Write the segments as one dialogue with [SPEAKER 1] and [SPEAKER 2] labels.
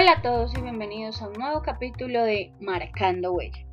[SPEAKER 1] Hola a todos y bienvenidos a un nuevo capítulo de Marcando Huella.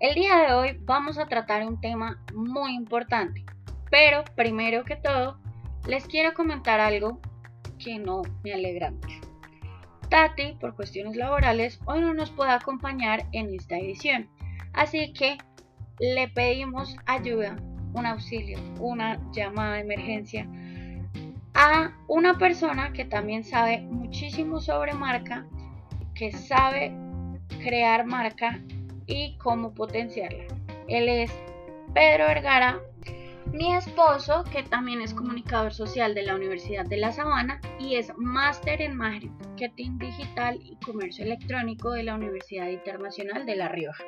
[SPEAKER 1] El día de hoy vamos a tratar un tema muy importante, pero primero que todo les quiero comentar algo que no me alegra mucho. Tati, por cuestiones laborales, hoy no nos puede acompañar en esta edición, así que le pedimos ayuda, un auxilio, una llamada de emergencia a una persona que también sabe muchísimo sobre marca que sabe crear marca y cómo potenciarla. Él es Pedro Vergara, mi esposo, que también es comunicador social de la Universidad de La Sabana y es máster en marketing digital y comercio electrónico de la Universidad Internacional de La Rioja.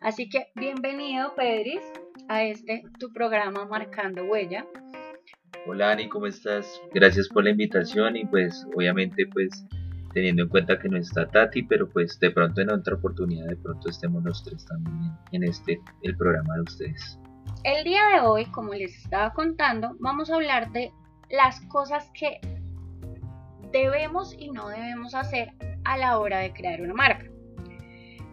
[SPEAKER 1] Así que bienvenido, Pedris, a este tu programa Marcando Huella.
[SPEAKER 2] Hola Ani, ¿cómo estás? Gracias por la invitación y pues obviamente pues teniendo en cuenta que no está Tati, pero pues de pronto en otra oportunidad, de pronto estemos los tres también en este, el programa de ustedes.
[SPEAKER 1] El día de hoy, como les estaba contando, vamos a hablar de las cosas que debemos y no debemos hacer a la hora de crear una marca.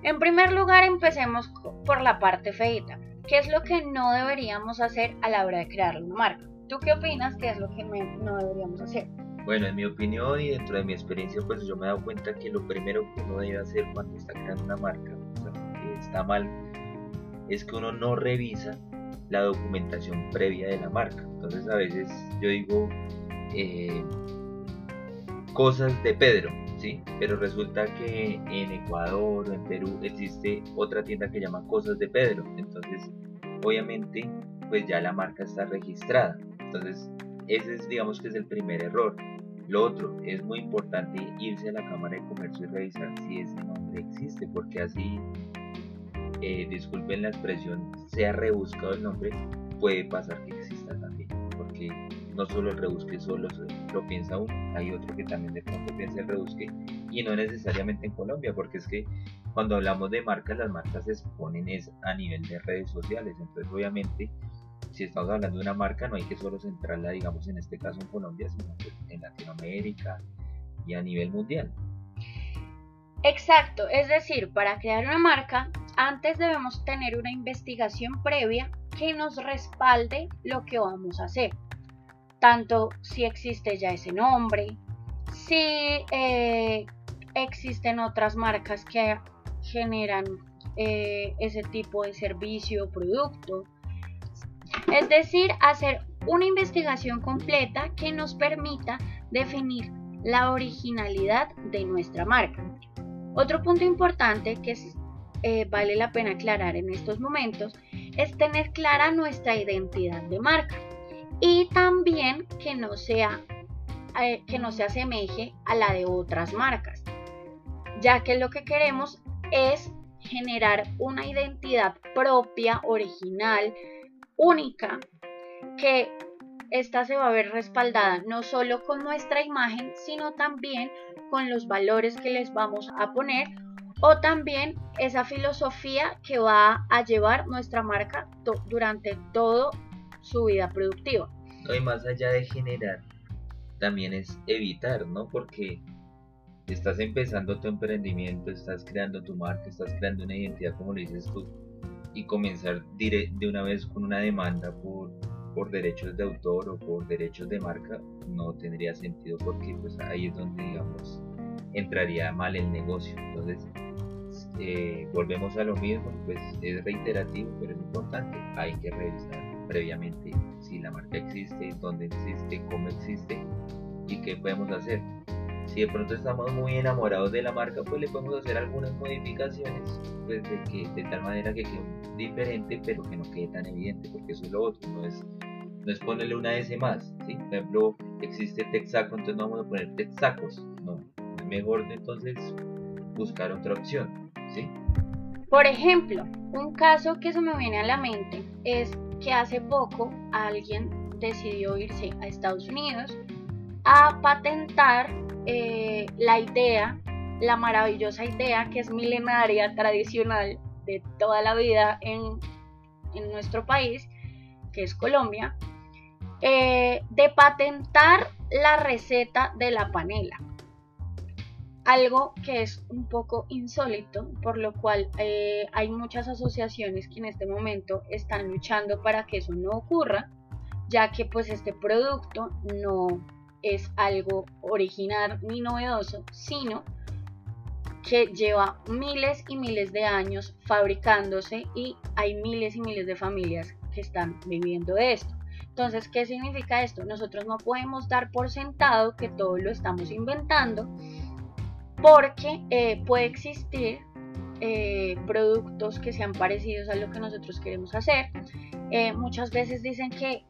[SPEAKER 1] En primer lugar, empecemos por la parte feita. ¿Qué es lo que no deberíamos hacer a la hora de crear una marca? ¿Tú qué opinas que es lo que no deberíamos hacer?
[SPEAKER 2] Bueno, en mi opinión y dentro de mi experiencia, pues yo me he dado cuenta que lo primero que uno debe hacer cuando está creando una marca, que está mal, es que uno no revisa la documentación previa de la marca. Entonces a veces yo digo eh, cosas de Pedro, ¿sí? Pero resulta que en Ecuador o en Perú existe otra tienda que llama Cosas de Pedro. Entonces, obviamente, pues ya la marca está registrada. Entonces, ese es, digamos que es el primer error. Lo otro, es muy importante irse a la Cámara de Comercio y revisar si ese nombre existe, porque así, eh, disculpen la expresión, sea rebuscado el nombre, puede pasar que exista también, porque no solo el rebusque solo lo piensa uno, hay otro que también de pronto piensa el rebusque y no necesariamente en Colombia, porque es que cuando hablamos de marcas, las marcas se exponen es a nivel de redes sociales, entonces obviamente si estamos hablando de una marca, no hay que solo centrarla, digamos, en este caso en Colombia, sino en Latinoamérica y a nivel mundial.
[SPEAKER 1] Exacto, es decir, para crear una marca, antes debemos tener una investigación previa que nos respalde lo que vamos a hacer. Tanto si existe ya ese nombre, si eh, existen otras marcas que generan eh, ese tipo de servicio o producto, es decir, hacer una investigación completa que nos permita definir la originalidad de nuestra marca. Otro punto importante que eh, vale la pena aclarar en estos momentos es tener clara nuestra identidad de marca y también que no sea eh, que no se asemeje a la de otras marcas, ya que lo que queremos es generar una identidad propia, original, única que esta se va a ver respaldada no solo con nuestra imagen, sino también con los valores que les vamos a poner o también esa filosofía que va a llevar nuestra marca durante toda su vida productiva.
[SPEAKER 2] No, y más allá de generar, también es evitar, ¿no? Porque estás empezando tu emprendimiento, estás creando tu marca, estás creando una identidad, como lo dices tú, y comenzar de una vez con una demanda por, por derechos de autor o por derechos de marca no tendría sentido porque pues ahí es donde digamos entraría mal el negocio. Entonces eh, volvemos a lo mismo pues es reiterativo pero es importante. Hay que revisar previamente si la marca existe dónde existe cómo existe y qué podemos hacer si de pronto estamos muy enamorados de la marca, pues le podemos hacer algunas modificaciones, pues de, que, de tal manera que quede diferente, pero que no quede tan evidente, porque eso es lo otro, no es, no es ponerle una S más, ¿sí? Por ejemplo, existe Texaco, entonces no vamos a poner Texacos, no, es mejor entonces buscar otra opción, ¿sí?
[SPEAKER 1] Por ejemplo, un caso que se me viene a la mente es que hace poco alguien decidió irse a Estados Unidos a patentar eh, la idea, la maravillosa idea que es milenaria, tradicional de toda la vida en, nuestro país, que es Colombia, eh, de patentar la receta de la panela. algo que es un poco insólito, por lo cual eh, hay muchas asociaciones que en este momento están luchando para que eso no ocurra, ya que pues este producto no es algo original ni novedoso, sino que lleva miles y miles de años fabricándose y hay miles y miles de familias que están viviendo esto. Entonces, ¿qué significa esto? Nosotros no podemos dar por sentado que todo lo estamos inventando porque eh, puede existir eh, productos que sean parecidos a lo que nosotros queremos hacer. Eh, muchas veces dicen que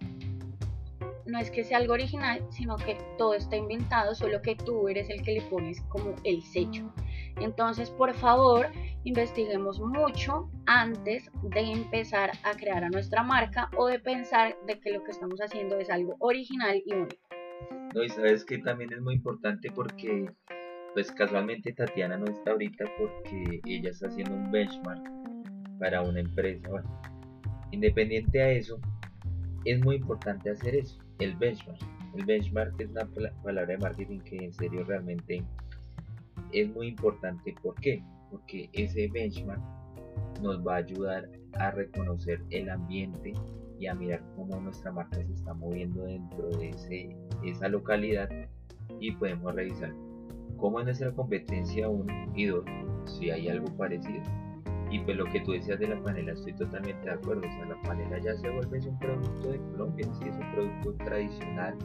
[SPEAKER 1] no es que sea algo original, sino que todo está inventado, solo que tú eres el que le pones como el sello. Entonces, por favor, investiguemos mucho antes de empezar a crear a nuestra marca o de pensar de que lo que estamos haciendo es algo original y único.
[SPEAKER 2] No, y sabes que también es muy importante porque, pues casualmente Tatiana no está ahorita porque ella está haciendo un benchmark para una empresa. Bueno, independiente a eso, es muy importante hacer eso, el benchmark. El benchmark es una palabra de marketing que en serio realmente es muy importante. ¿Por qué? Porque ese benchmark nos va a ayudar a reconocer el ambiente y a mirar cómo nuestra marca se está moviendo dentro de esa localidad y podemos revisar cómo es nuestra competencia 1 y 2, si hay algo parecido. Y pues lo que tú decías de la panela, estoy totalmente de acuerdo. O sea, la panela ya se vuelve un producto de Colombia, sí, es un producto tradicional,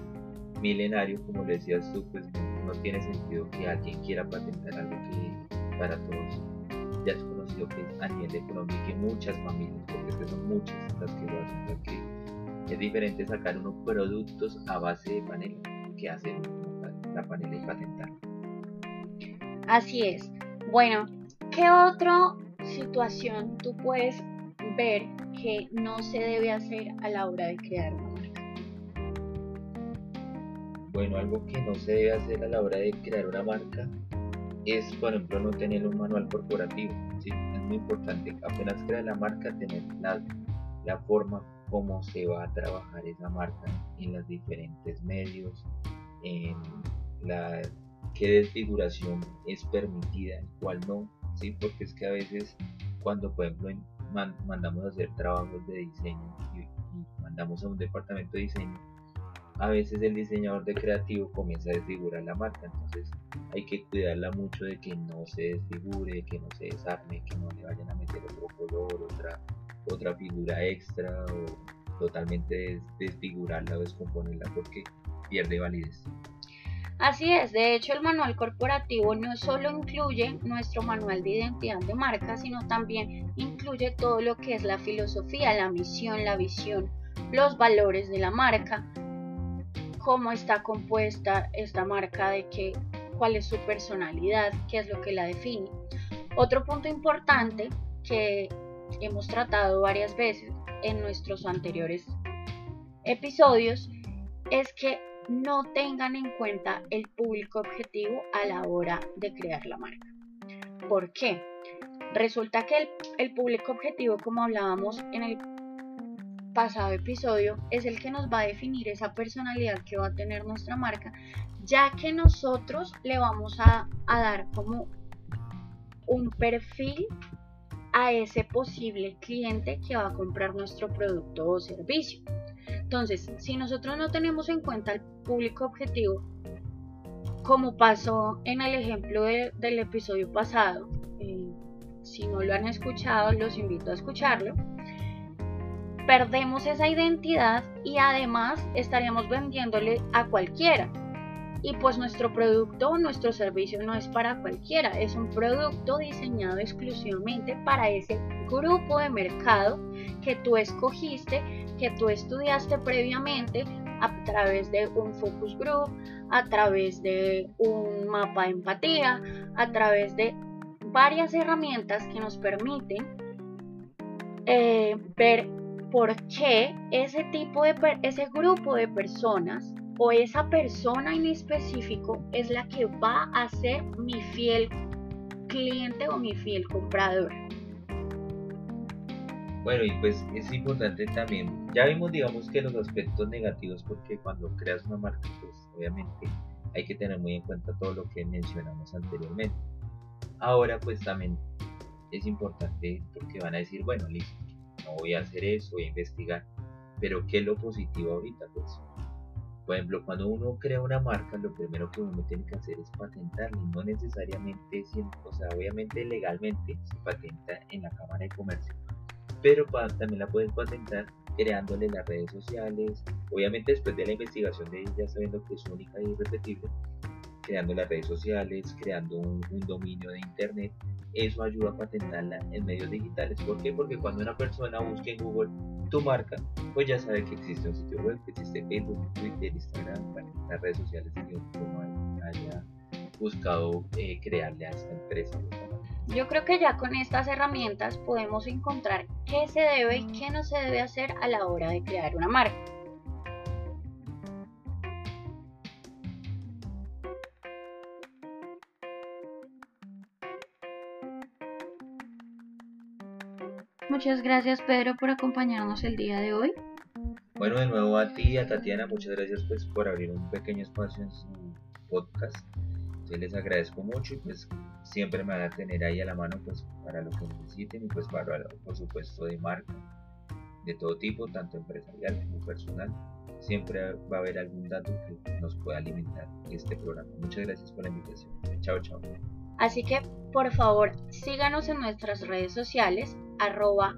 [SPEAKER 2] milenario, como le decías tú, pues no tiene sentido que alguien quiera patentar algo que para todos ya es conocido que a nivel de Colombia y que muchas familias, porque es que son muchas las que lo hacen, que es diferente sacar unos productos a base de panela que hacer la panela y patentar.
[SPEAKER 1] Así es. Bueno, ¿qué otra situación tú puedes ver que no se debe hacer a la hora de crear
[SPEAKER 2] bueno, algo que no se debe hacer a la hora de crear una marca es, por ejemplo, no tener un manual corporativo. ¿sí? Es muy importante, apenas crea la marca, tener la, la forma cómo se va a trabajar esa marca en los diferentes medios, en la qué desfiguración es permitida, cuál no, ¿sí? porque es que a veces cuando, por ejemplo, mandamos a hacer trabajos de diseño y mandamos a un departamento de diseño, a veces el diseñador de creativo comienza a desfigurar la marca, entonces hay que cuidarla mucho de que no se desfigure, que no se desarme, que no le vayan a meter otro color, otra, figura extra o totalmente desfigurarla o descomponerla porque pierde validez.
[SPEAKER 1] Así es, de hecho el manual corporativo no solo incluye nuestro manual de identidad de marca, sino también incluye todo lo que es la filosofía, la misión, la visión, los valores de la marca, cómo está compuesta esta marca, de qué, cuál es su personalidad, qué es lo que la define. Otro punto importante que hemos tratado varias veces en nuestros anteriores episodios es que no tengan en cuenta el público objetivo a la hora de crear la marca. ¿Por qué? Resulta que el, público objetivo, como hablábamos en el pasado episodio es el que nos va a definir esa personalidad que va a tener nuestra marca, ya que nosotros le vamos a, dar como un perfil a ese posible cliente que va a comprar nuestro producto o servicio. Entonces, si nosotros no tenemos en cuenta el público objetivo, como pasó en el ejemplo del episodio pasado, eh, si no lo han escuchado, los invito a escucharlo perdemos esa identidad y además estaríamos vendiéndole a cualquiera. Y pues nuestro producto o nuestro servicio no es para cualquiera, es un producto diseñado exclusivamente para ese grupo de mercado que tú escogiste, que tú estudiaste previamente a través de un focus group, a través de un mapa de empatía, a través de varias herramientas que nos permiten eh, ver por qué ese tipo de ese grupo de personas o esa persona en específico es la que va a ser mi fiel cliente o mi fiel comprador.
[SPEAKER 2] Bueno, y pues es importante también, ya vimos digamos que los aspectos negativos porque cuando creas una marca pues obviamente hay que tener muy en cuenta todo lo que mencionamos anteriormente. Ahora pues también es importante porque van a decir, bueno, listo, no voy a hacer eso, voy a investigar, pero ¿qué es lo positivo ahorita? Pues, por ejemplo, cuando uno crea una marca, lo primero que uno tiene que hacer es patentarla, no necesariamente, o sea, obviamente legalmente se patenta en la Cámara de Comercio, pero también la puedes patentar creándole las redes sociales, obviamente después de la investigación de ella sabiendo que es única e irrepetible, creando las redes sociales, creando un, dominio de internet, eso ayuda a patentarla en medios digitales. ¿Por qué? Porque cuando una persona busca en Google tu marca, pues ya sabe que existe un sitio web, que existe Facebook, Twitter, Instagram, las redes sociales que uno haya buscado eh, crearle a esta empresa.
[SPEAKER 1] Yo creo que ya con estas herramientas podemos encontrar qué se debe y qué no se debe hacer a la hora de crear una marca. Muchas gracias Pedro por acompañarnos el día de hoy.
[SPEAKER 2] Bueno, de nuevo a ti y a Tatiana, muchas gracias pues por abrir un pequeño espacio en su podcast. Yo les agradezco mucho y pues siempre me van a tener ahí a la mano pues para lo que necesiten y pues para por supuesto de marca de todo tipo, tanto empresarial como personal. Siempre va a haber algún dato que nos pueda alimentar este programa. Muchas gracias por la invitación. Chao, chao.
[SPEAKER 1] Así que por favor síganos en nuestras redes sociales arroba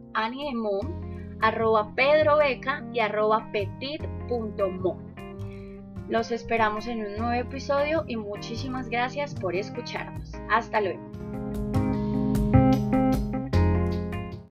[SPEAKER 1] arroba pedrobeca y arroba. Los esperamos en un nuevo episodio y muchísimas gracias por escucharnos. Hasta luego.